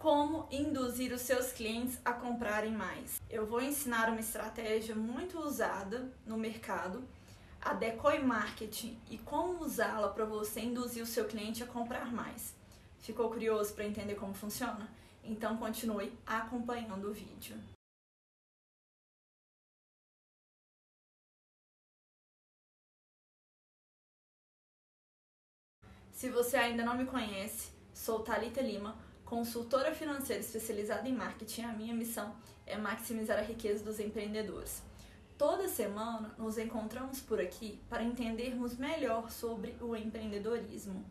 Como induzir os seus clientes a comprarem mais? Eu vou ensinar uma estratégia muito usada no mercado, a decoy marketing e como usá-la para você induzir o seu cliente a comprar mais. Ficou curioso para entender como funciona? Então continue acompanhando o vídeo. Se você ainda não me conhece, sou Talita Lima consultora financeira especializada em marketing, a minha missão é maximizar a riqueza dos empreendedores. Toda semana nos encontramos por aqui para entendermos melhor sobre o empreendedorismo.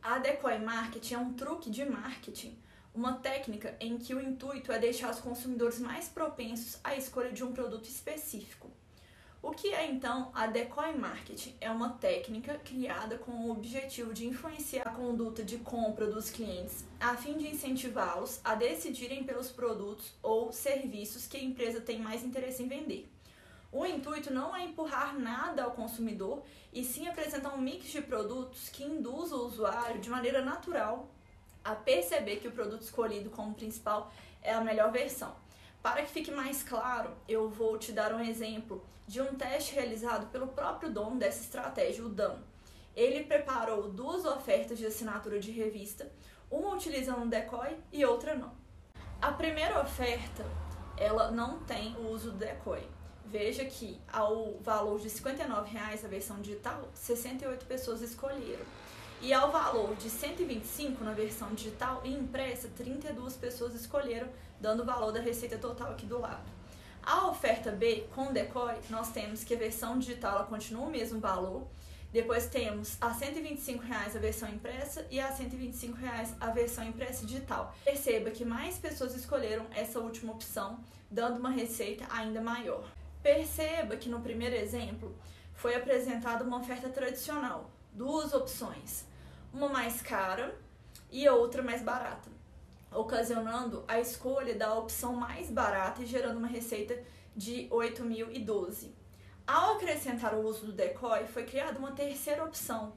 A Decoy Marketing é um truque de marketing, uma técnica em que o intuito é deixar os consumidores mais propensos à escolha de um produto específico. O que é então a decoy marketing? É uma técnica criada com o objetivo de influenciar a conduta de compra dos clientes, a fim de incentivá-los a decidirem pelos produtos ou serviços que a empresa tem mais interesse em vender. O intuito não é empurrar nada ao consumidor, e sim apresentar um mix de produtos que induz o usuário de maneira natural a perceber que o produto escolhido como principal é a melhor versão. Para que fique mais claro, eu vou te dar um exemplo de um teste realizado pelo próprio dono dessa estratégia, o Dan. Ele preparou duas ofertas de assinatura de revista, uma utilizando um decoy e outra não. A primeira oferta, ela não tem o uso do decoy. Veja que ao valor de R$ 59,00 a versão digital, 68 pessoas escolheram. E ao valor de 125 na versão digital e impressa, 32 pessoas escolheram, dando o valor da receita total aqui do lado. A oferta B com decoy, nós temos que a versão digital ela continua o mesmo valor. Depois temos a 125 reais a versão impressa e a 125 reais a versão impressa digital. Perceba que mais pessoas escolheram essa última opção, dando uma receita ainda maior. Perceba que no primeiro exemplo foi apresentada uma oferta tradicional, duas opções, uma mais cara e outra mais barata, ocasionando a escolha da opção mais barata e gerando uma receita de 8.012. Ao acrescentar o uso do decoy, foi criada uma terceira opção,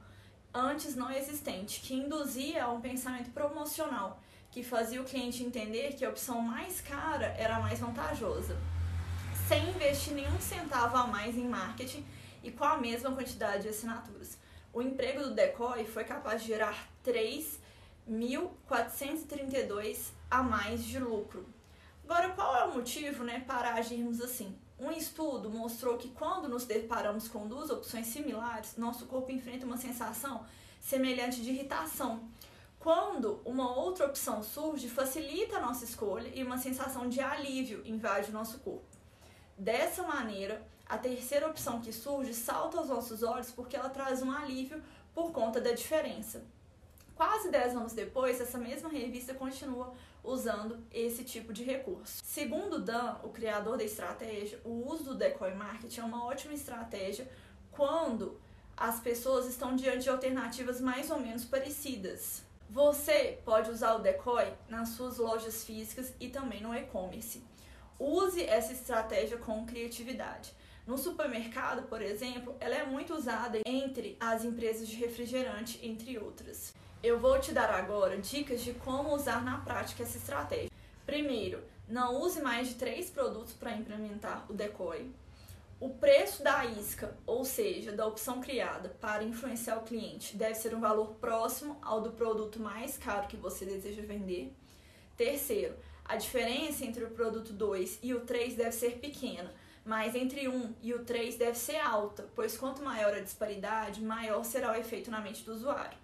antes não existente, que induzia a um pensamento promocional, que fazia o cliente entender que a opção mais cara era a mais vantajosa, sem investir nenhum centavo a mais em marketing e com a mesma quantidade de assinaturas o emprego do decoy foi capaz de gerar 3.432 a mais de lucro. Agora, qual é o motivo né, para agirmos assim? Um estudo mostrou que quando nos deparamos com duas opções similares, nosso corpo enfrenta uma sensação semelhante de irritação. Quando uma outra opção surge, facilita a nossa escolha e uma sensação de alívio invade o nosso corpo. Dessa maneira, a terceira opção que surge salta aos nossos olhos porque ela traz um alívio por conta da diferença. Quase 10 anos depois, essa mesma revista continua usando esse tipo de recurso. Segundo Dan, o criador da estratégia, o uso do decoy marketing é uma ótima estratégia quando as pessoas estão diante de alternativas mais ou menos parecidas. Você pode usar o decoy nas suas lojas físicas e também no e-commerce. Use essa estratégia com criatividade. No supermercado, por exemplo, ela é muito usada entre as empresas de refrigerante, entre outras. Eu vou te dar agora dicas de como usar na prática essa estratégia. Primeiro, não use mais de três produtos para implementar o decoy. O preço da isca, ou seja, da opção criada para influenciar o cliente, deve ser um valor próximo ao do produto mais caro que você deseja vender. Terceiro, a diferença entre o produto 2 e o 3 deve ser pequena, mas entre 1 e o 3 deve ser alta, pois quanto maior a disparidade, maior será o efeito na mente do usuário.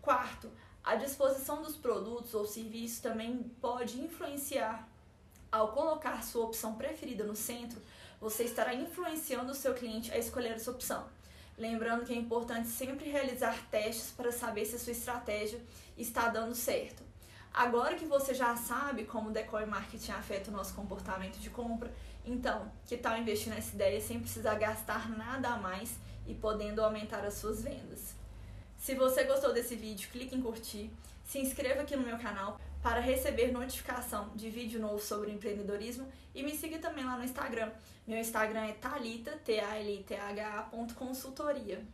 Quarto, a disposição dos produtos ou serviços também pode influenciar. Ao colocar sua opção preferida no centro, você estará influenciando o seu cliente a escolher essa opção. Lembrando que é importante sempre realizar testes para saber se a sua estratégia está dando certo. Agora que você já sabe como o decoy marketing afeta o nosso comportamento de compra, então, que tal investir nessa ideia sem precisar gastar nada a mais e podendo aumentar as suas vendas? Se você gostou desse vídeo, clique em curtir, se inscreva aqui no meu canal para receber notificação de vídeo novo sobre empreendedorismo e me siga também lá no Instagram. Meu Instagram é talita, t a l t h -A, consultoria.